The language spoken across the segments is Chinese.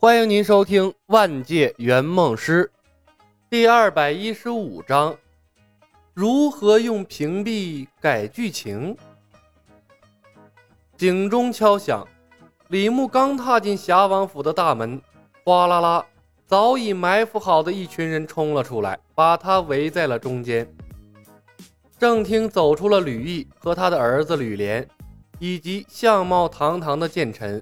欢迎您收听《万界圆梦师》第二百一十五章：如何用屏蔽改剧情？警钟敲响，李牧刚踏进侠王府的大门，哗啦啦，早已埋伏好的一群人冲了出来，把他围在了中间。正厅走出了吕毅和他的儿子吕莲，以及相貌堂堂的剑臣。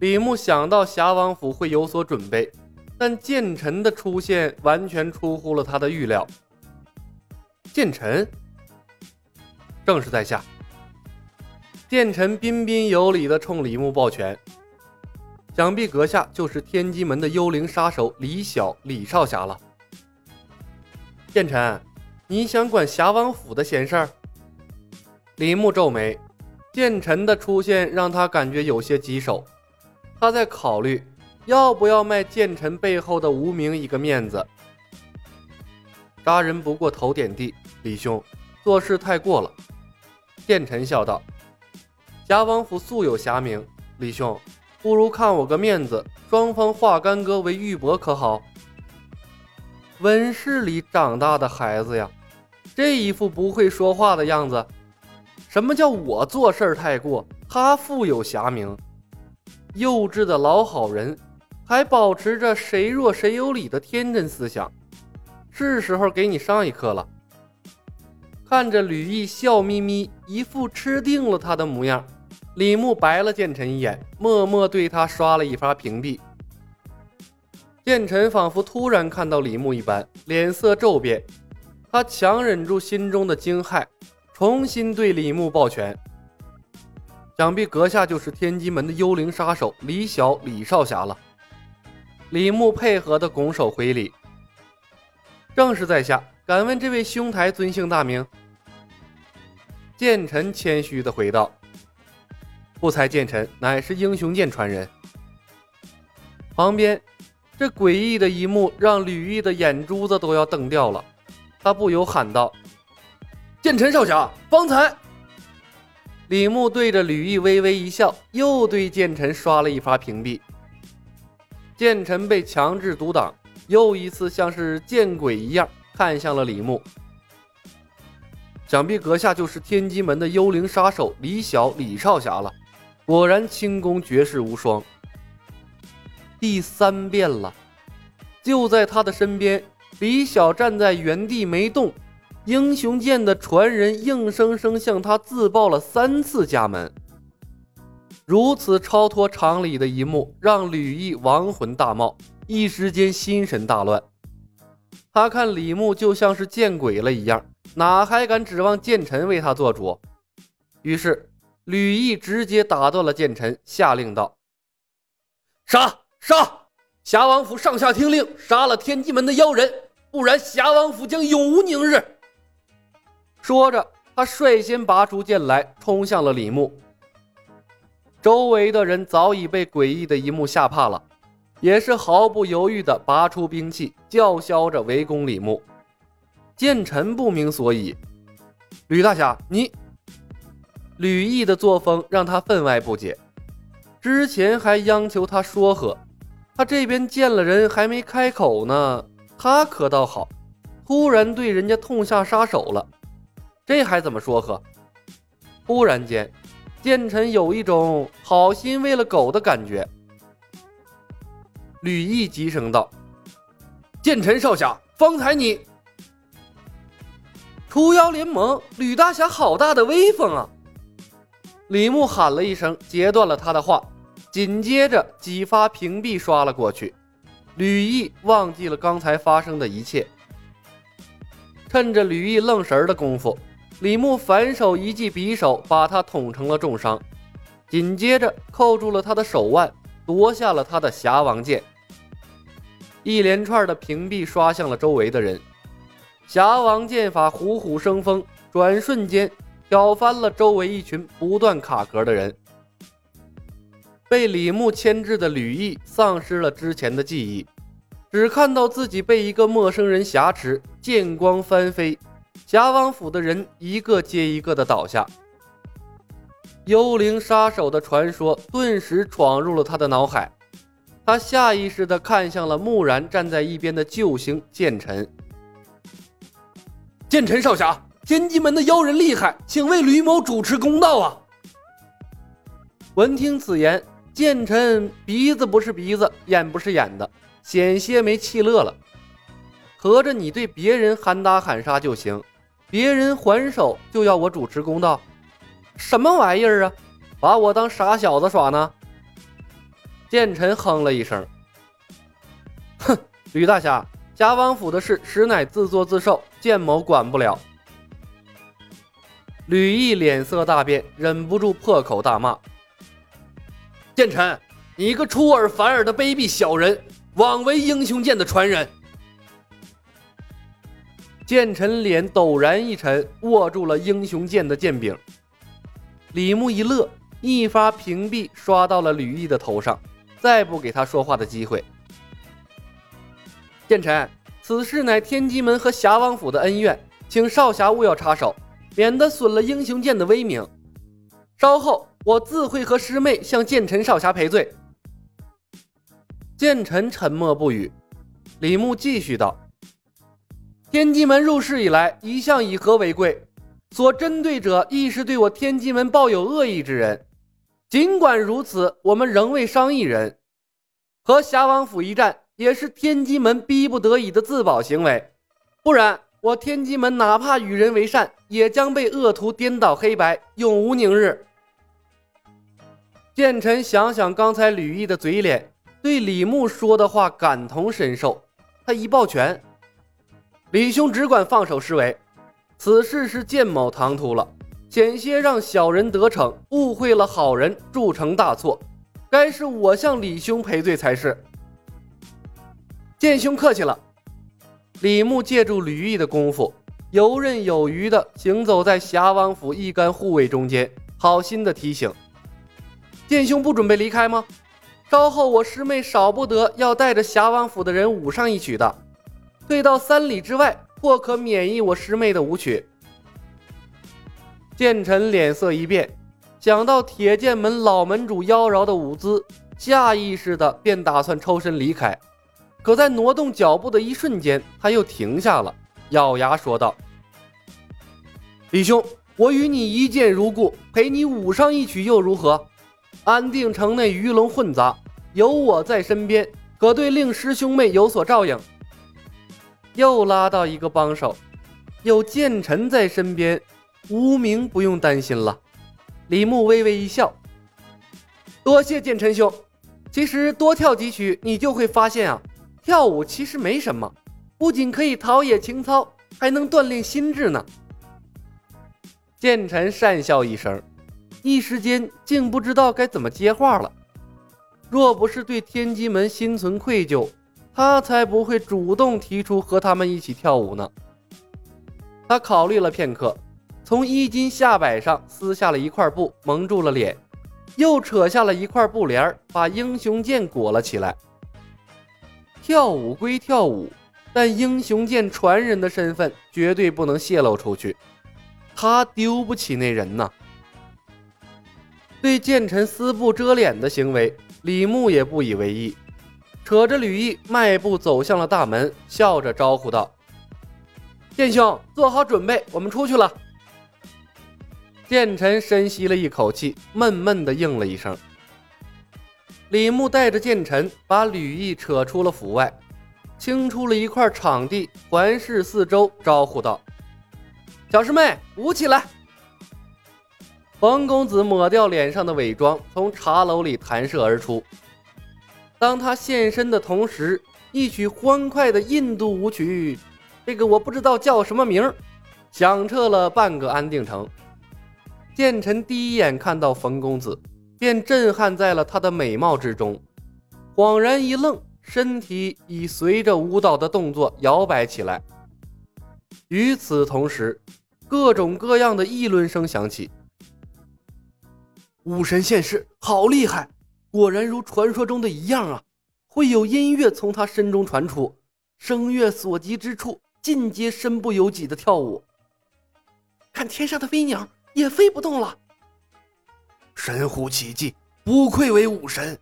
李牧想到侠王府会有所准备，但剑臣的出现完全出乎了他的预料。剑臣，正是在下。剑臣彬彬有礼地冲李牧抱拳，想必阁下就是天机门的幽灵杀手李晓李少侠了。剑臣，你想管侠王府的闲事儿？李牧皱眉，剑臣的出现让他感觉有些棘手。他在考虑要不要卖剑臣背后的无名一个面子。杀人不过头点地，李兄做事太过了。剑臣笑道：“侠王府素有侠名，李兄不如看我个面子，双方化干戈为玉帛，可好？”温室里长大的孩子呀，这一副不会说话的样子。什么叫我做事太过？他富有侠名。幼稚的老好人，还保持着谁弱谁有理的天真思想，是时候给你上一课了。看着吕毅笑眯眯，一副吃定了他的模样，李牧白了剑臣一眼，默默对他刷了一发屏蔽。剑臣仿佛突然看到李牧一般，脸色骤变，他强忍住心中的惊骇，重新对李牧抱拳。想必阁下就是天机门的幽灵杀手李晓李少侠了。李牧配合的拱手回礼。正是在下，敢问这位兄台尊姓大名？剑臣谦虚的回道：“不才剑臣乃是英雄剑传人。”旁边这诡异的一幕让吕毅的眼珠子都要瞪掉了，他不由喊道：“剑臣少侠，方才……”李牧对着吕毅微微一笑，又对剑臣刷了一发屏蔽。剑臣被强制独挡，又一次像是见鬼一样看向了李牧。想必阁下就是天机门的幽灵杀手李晓李少侠了，果然轻功绝世无双。第三遍了，就在他的身边，李晓站在原地没动。英雄剑的传人硬生生向他自报了三次家门，如此超脱常理的一幕让吕毅亡魂大冒，一时间心神大乱。他看李牧就像是见鬼了一样，哪还敢指望剑臣为他做主？于是吕毅直接打断了剑臣，下令道：“杀杀！侠王府上下听令，杀了天机门的妖人，不然侠王府将永无宁日！”说着，他率先拔出剑来，冲向了李牧。周围的人早已被诡异的一幕吓怕了，也是毫不犹豫地拔出兵器，叫嚣着围攻李牧。剑臣不明所以，吕大侠，你……吕毅的作风让他分外不解。之前还央求他说和，他这边见了人还没开口呢，他可倒好，突然对人家痛下杀手了。这还怎么说和？忽然间，剑臣有一种好心喂了狗的感觉。吕毅急声道：“剑臣少侠，方才你……除妖联盟，吕大侠好大的威风啊！”李牧喊了一声，截断了他的话，紧接着几发屏蔽刷了过去。吕毅忘记了刚才发生的一切，趁着吕毅愣神的功夫。李牧反手一记匕首，把他捅成了重伤，紧接着扣住了他的手腕，夺下了他的侠王剑。一连串的屏蔽刷向了周围的人，侠王剑法虎虎生风，转瞬间挑翻了周围一群不断卡壳的人。被李牧牵制的吕毅丧失了之前的记忆，只看到自己被一个陌生人挟持，剑光翻飞。侠王府的人一个接一个的倒下，幽灵杀手的传说顿时闯入了他的脑海。他下意识地看向了木然站在一边的救星剑臣。剑臣少侠，天机门的妖人厉害，请为吕某主持公道啊！闻听此言，剑臣鼻子不是鼻子，眼不是眼的，险些没气乐了。合着你对别人喊打喊杀就行，别人还手就要我主持公道？什么玩意儿啊！把我当傻小子耍呢？剑臣哼了一声，哼，吕大侠，侠王府的事实乃自作自受，剑某管不了。吕毅脸色大变，忍不住破口大骂：“剑臣，你个出尔反尔的卑鄙小人，枉为英雄剑的传人！”剑臣脸陡然一沉，握住了英雄剑的剑柄。李牧一乐，一发屏蔽刷到了吕毅的头上。再不给他说话的机会，剑臣，此事乃天机门和侠王府的恩怨，请少侠勿要插手，免得损了英雄剑的威名。稍后我自会和师妹向剑臣少侠赔罪。剑臣沉默不语，李牧继续道：“天机门入世以来，一向以和为贵，所针对者亦是对我天机门抱有恶意之人。”尽管如此，我们仍未伤一人。和侠王府一战，也是天机门逼不得已的自保行为。不然，我天机门哪怕与人为善，也将被恶徒颠倒黑白，永无宁日。剑臣想想刚才吕毅的嘴脸，对李牧说的话感同身受。他一抱拳：“李兄只管放手施为，此事是剑某唐突了。”险些让小人得逞，误会了好人，铸成大错，该是我向李兄赔罪才是。剑兄客气了。李牧借助吕毅的功夫，游刃有余地行走在侠王府一干护卫中间，好心的提醒：剑兄不准备离开吗？稍后我师妹少不得要带着侠王府的人舞上一曲的，退到三里之外，或可免疫我师妹的舞曲。剑臣脸色一变，想到铁剑门老门主妖娆的舞姿，下意识的便打算抽身离开。可在挪动脚步的一瞬间，他又停下了，咬牙说道：“李兄，我与你一见如故，陪你舞上一曲又如何？安定城内鱼龙混杂，有我在身边，可对令师兄妹有所照应。”又拉到一个帮手，有剑臣在身边。无名不用担心了，李牧微微一笑，多谢剑臣兄。其实多跳几曲，你就会发现啊，跳舞其实没什么，不仅可以陶冶情操，还能锻炼心智呢。剑臣讪笑一声，一时间竟不知道该怎么接话了。若不是对天机门心存愧疚，他才不会主动提出和他们一起跳舞呢。他考虑了片刻。从衣襟下摆上撕下了一块布，蒙住了脸，又扯下了一块布帘，把英雄剑裹了起来。跳舞归跳舞，但英雄剑传人的身份绝对不能泄露出去，他丢不起那人呐。对剑臣撕布遮脸的行为，李牧也不以为意，扯着吕毅迈步走向了大门，笑着招呼道：“剑兄，做好准备，我们出去了。”剑臣深吸了一口气，闷闷地应了一声。李牧带着剑臣把吕毅扯出了府外，清出了一块场地，环视四周，招呼道：“小师妹，舞起来！”冯公子抹掉脸上的伪装，从茶楼里弹射而出。当他现身的同时，一曲欢快的印度舞曲，这个我不知道叫什么名响彻了半个安定城。剑臣第一眼看到冯公子，便震撼在了他的美貌之中，恍然一愣，身体已随着舞蹈的动作摇摆起来。与此同时，各种各样的议论声响起：“武神现世，好厉害！果然如传说中的一样啊！会有音乐从他身中传出，声乐所及之处，尽皆身不由己的跳舞。看天上的飞鸟。”也飞不动了，神乎其技，不愧为武神。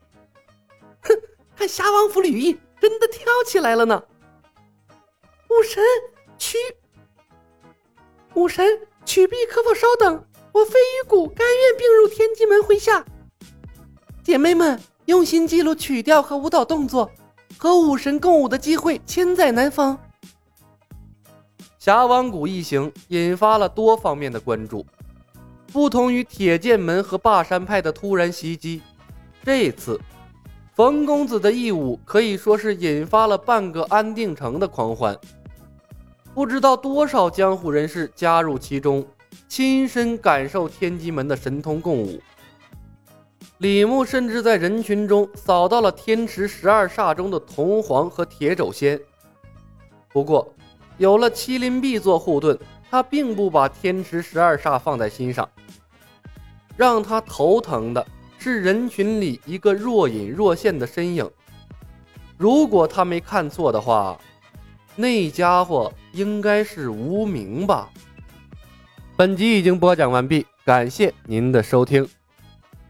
哼，看侠王府吕毅真的跳起来了呢！武神，曲武神，曲璧可否稍等？我飞鱼谷甘愿并入天机门麾下。姐妹们，用心记录曲调和舞蹈动作，和武神共舞的机会千载难逢。侠王谷一行引发了多方面的关注。不同于铁剑门和霸山派的突然袭击，这次冯公子的义舞可以说是引发了半个安定城的狂欢。不知道多少江湖人士加入其中，亲身感受天机门的神通共舞。李牧甚至在人群中扫到了天池十二煞中的铜皇和铁肘仙。不过，有了麒麟臂做护盾，他并不把天池十二煞放在心上。让他头疼的是人群里一个若隐若现的身影。如果他没看错的话，那家伙应该是无名吧。本集已经播讲完毕，感谢您的收听。